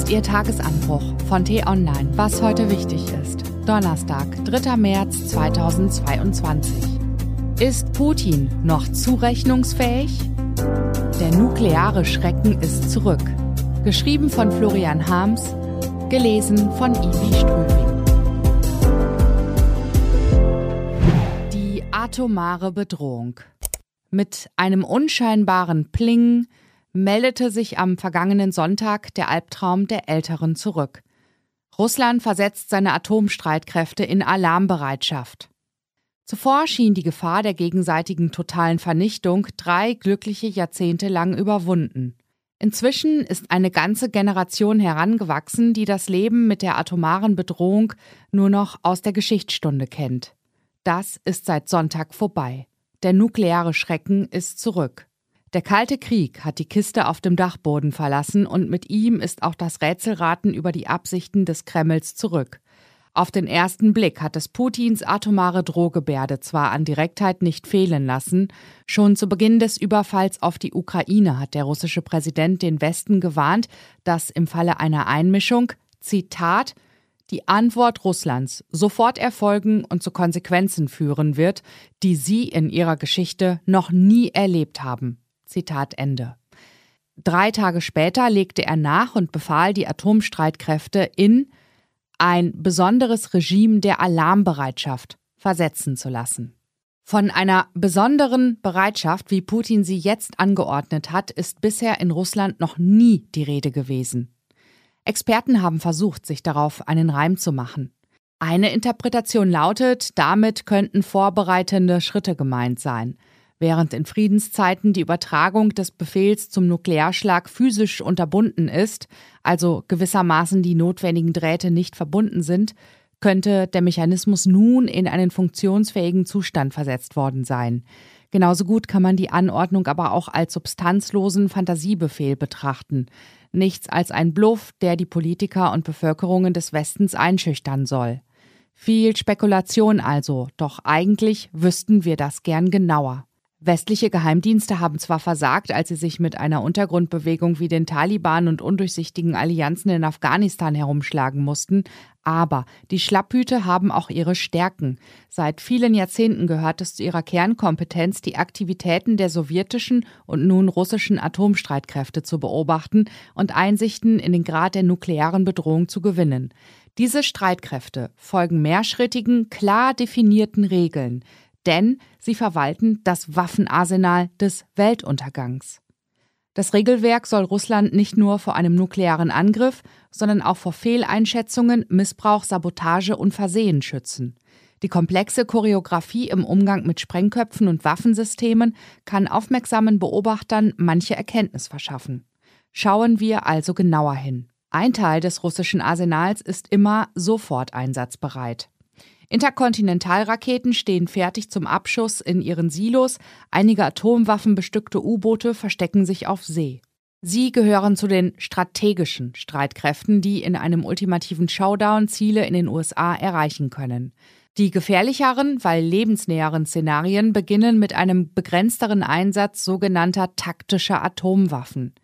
ist Ihr Tagesanbruch von T-Online, was heute wichtig ist. Donnerstag, 3. März 2022. Ist Putin noch zurechnungsfähig? Der nukleare Schrecken ist zurück. Geschrieben von Florian Harms, gelesen von Ivi Strübing. Die atomare Bedrohung. Mit einem unscheinbaren Pling meldete sich am vergangenen Sonntag der Albtraum der Älteren zurück. Russland versetzt seine Atomstreitkräfte in Alarmbereitschaft. Zuvor schien die Gefahr der gegenseitigen totalen Vernichtung drei glückliche Jahrzehnte lang überwunden. Inzwischen ist eine ganze Generation herangewachsen, die das Leben mit der atomaren Bedrohung nur noch aus der Geschichtsstunde kennt. Das ist seit Sonntag vorbei. Der nukleare Schrecken ist zurück. Der Kalte Krieg hat die Kiste auf dem Dachboden verlassen und mit ihm ist auch das Rätselraten über die Absichten des Kremls zurück. Auf den ersten Blick hat es Putins atomare Drohgebärde zwar an Direktheit nicht fehlen lassen, schon zu Beginn des Überfalls auf die Ukraine hat der russische Präsident den Westen gewarnt, dass im Falle einer Einmischung, Zitat, die Antwort Russlands sofort erfolgen und zu Konsequenzen führen wird, die sie in ihrer Geschichte noch nie erlebt haben. Zitat Ende. Drei Tage später legte er nach und befahl, die Atomstreitkräfte in ein besonderes Regime der Alarmbereitschaft versetzen zu lassen. Von einer besonderen Bereitschaft, wie Putin sie jetzt angeordnet hat, ist bisher in Russland noch nie die Rede gewesen. Experten haben versucht, sich darauf einen Reim zu machen. Eine Interpretation lautet, damit könnten vorbereitende Schritte gemeint sein. Während in Friedenszeiten die Übertragung des Befehls zum Nuklearschlag physisch unterbunden ist, also gewissermaßen die notwendigen Drähte nicht verbunden sind, könnte der Mechanismus nun in einen funktionsfähigen Zustand versetzt worden sein. Genauso gut kann man die Anordnung aber auch als substanzlosen Fantasiebefehl betrachten. Nichts als ein Bluff, der die Politiker und Bevölkerungen des Westens einschüchtern soll. Viel Spekulation also, doch eigentlich wüssten wir das gern genauer. Westliche Geheimdienste haben zwar versagt, als sie sich mit einer Untergrundbewegung wie den Taliban und undurchsichtigen Allianzen in Afghanistan herumschlagen mussten, aber die Schlapphüte haben auch ihre Stärken. Seit vielen Jahrzehnten gehört es zu ihrer Kernkompetenz, die Aktivitäten der sowjetischen und nun russischen Atomstreitkräfte zu beobachten und Einsichten in den Grad der nuklearen Bedrohung zu gewinnen. Diese Streitkräfte folgen mehrschrittigen, klar definierten Regeln denn sie verwalten das Waffenarsenal des Weltuntergangs. Das Regelwerk soll Russland nicht nur vor einem nuklearen Angriff, sondern auch vor Fehleinschätzungen, Missbrauch, Sabotage und Versehen schützen. Die komplexe Choreografie im Umgang mit Sprengköpfen und Waffensystemen kann aufmerksamen Beobachtern manche Erkenntnis verschaffen. Schauen wir also genauer hin. Ein Teil des russischen Arsenals ist immer sofort einsatzbereit. Interkontinentalraketen stehen fertig zum Abschuss in ihren Silos, einige atomwaffenbestückte U-Boote verstecken sich auf See. Sie gehören zu den strategischen Streitkräften, die in einem ultimativen Showdown Ziele in den USA erreichen können. Die gefährlicheren, weil lebensnäheren Szenarien beginnen mit einem begrenzteren Einsatz sogenannter taktischer Atomwaffen.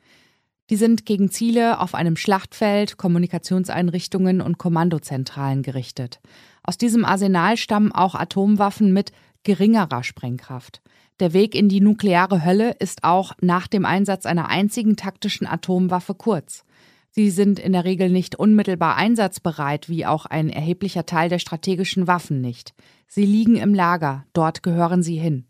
Die sind gegen Ziele auf einem Schlachtfeld, Kommunikationseinrichtungen und Kommandozentralen gerichtet. Aus diesem Arsenal stammen auch Atomwaffen mit geringerer Sprengkraft. Der Weg in die nukleare Hölle ist auch nach dem Einsatz einer einzigen taktischen Atomwaffe kurz. Sie sind in der Regel nicht unmittelbar einsatzbereit, wie auch ein erheblicher Teil der strategischen Waffen nicht. Sie liegen im Lager, dort gehören sie hin.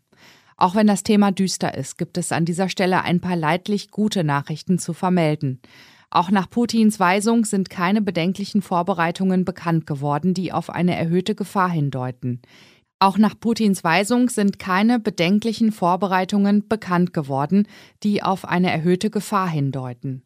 Auch wenn das Thema düster ist, gibt es an dieser Stelle ein paar leidlich gute Nachrichten zu vermelden. Auch nach Putins Weisung sind keine bedenklichen Vorbereitungen bekannt geworden, die auf eine erhöhte Gefahr hindeuten. Auch nach Putins Weisung sind keine bedenklichen Vorbereitungen bekannt geworden, die auf eine erhöhte Gefahr hindeuten.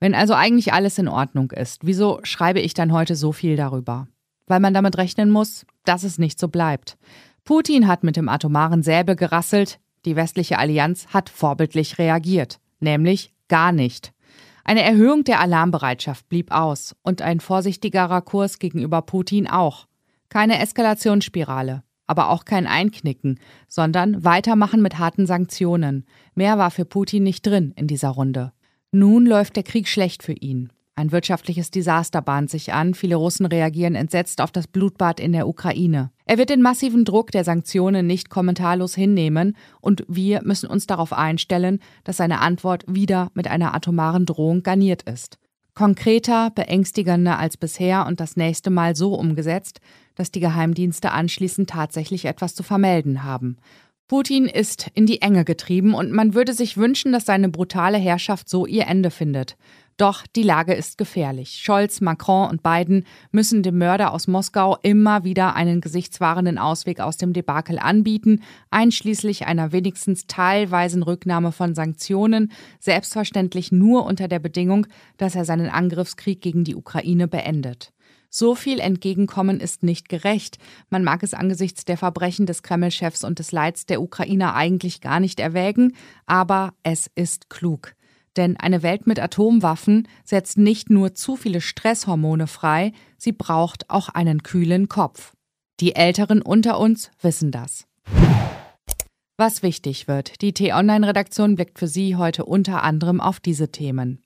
Wenn also eigentlich alles in Ordnung ist, wieso schreibe ich dann heute so viel darüber? Weil man damit rechnen muss, dass es nicht so bleibt. Putin hat mit dem atomaren Säbel gerasselt, die westliche Allianz hat vorbildlich reagiert, nämlich gar nicht. Eine Erhöhung der Alarmbereitschaft blieb aus und ein vorsichtigerer Kurs gegenüber Putin auch. Keine Eskalationsspirale, aber auch kein Einknicken, sondern weitermachen mit harten Sanktionen. Mehr war für Putin nicht drin in dieser Runde. Nun läuft der Krieg schlecht für ihn. Ein wirtschaftliches Desaster bahnt sich an. Viele Russen reagieren entsetzt auf das Blutbad in der Ukraine. Er wird den massiven Druck der Sanktionen nicht kommentarlos hinnehmen und wir müssen uns darauf einstellen, dass seine Antwort wieder mit einer atomaren Drohung garniert ist. Konkreter, beängstigender als bisher und das nächste Mal so umgesetzt, dass die Geheimdienste anschließend tatsächlich etwas zu vermelden haben. Putin ist in die Enge getrieben und man würde sich wünschen, dass seine brutale Herrschaft so ihr Ende findet. Doch die Lage ist gefährlich. Scholz, Macron und Biden müssen dem Mörder aus Moskau immer wieder einen gesichtswahrenden Ausweg aus dem Debakel anbieten, einschließlich einer wenigstens teilweisen Rücknahme von Sanktionen, selbstverständlich nur unter der Bedingung, dass er seinen Angriffskrieg gegen die Ukraine beendet. So viel Entgegenkommen ist nicht gerecht. Man mag es angesichts der Verbrechen des Kreml-Chefs und des Leids der Ukrainer eigentlich gar nicht erwägen, aber es ist klug. Denn eine Welt mit Atomwaffen setzt nicht nur zu viele Stresshormone frei, sie braucht auch einen kühlen Kopf. Die Älteren unter uns wissen das. Was wichtig wird, die T-Online-Redaktion blickt für Sie heute unter anderem auf diese Themen.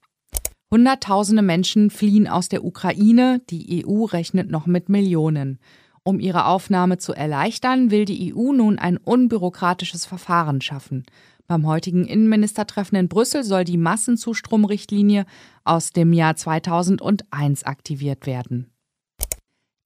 Hunderttausende Menschen fliehen aus der Ukraine, die EU rechnet noch mit Millionen. Um ihre Aufnahme zu erleichtern, will die EU nun ein unbürokratisches Verfahren schaffen. Beim heutigen Innenministertreffen in Brüssel soll die Massenzustromrichtlinie aus dem Jahr 2001 aktiviert werden.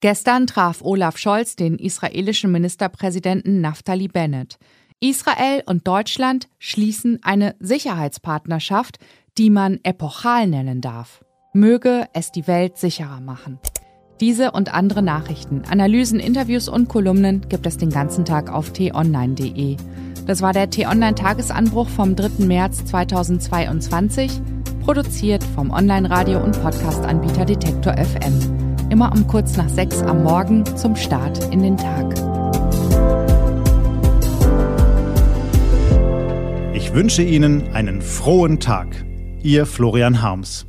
Gestern traf Olaf Scholz den israelischen Ministerpräsidenten Naftali Bennett. Israel und Deutschland schließen eine Sicherheitspartnerschaft, die man epochal nennen darf. Möge es die Welt sicherer machen. Diese und andere Nachrichten, Analysen, Interviews und Kolumnen gibt es den ganzen Tag auf t-online.de. Das war der T-Online-Tagesanbruch vom 3. März 2022, produziert vom Online-Radio- und Podcast-Anbieter Detektor FM. Immer um kurz nach sechs am Morgen zum Start in den Tag. Ich wünsche Ihnen einen frohen Tag. Ihr Florian Harms.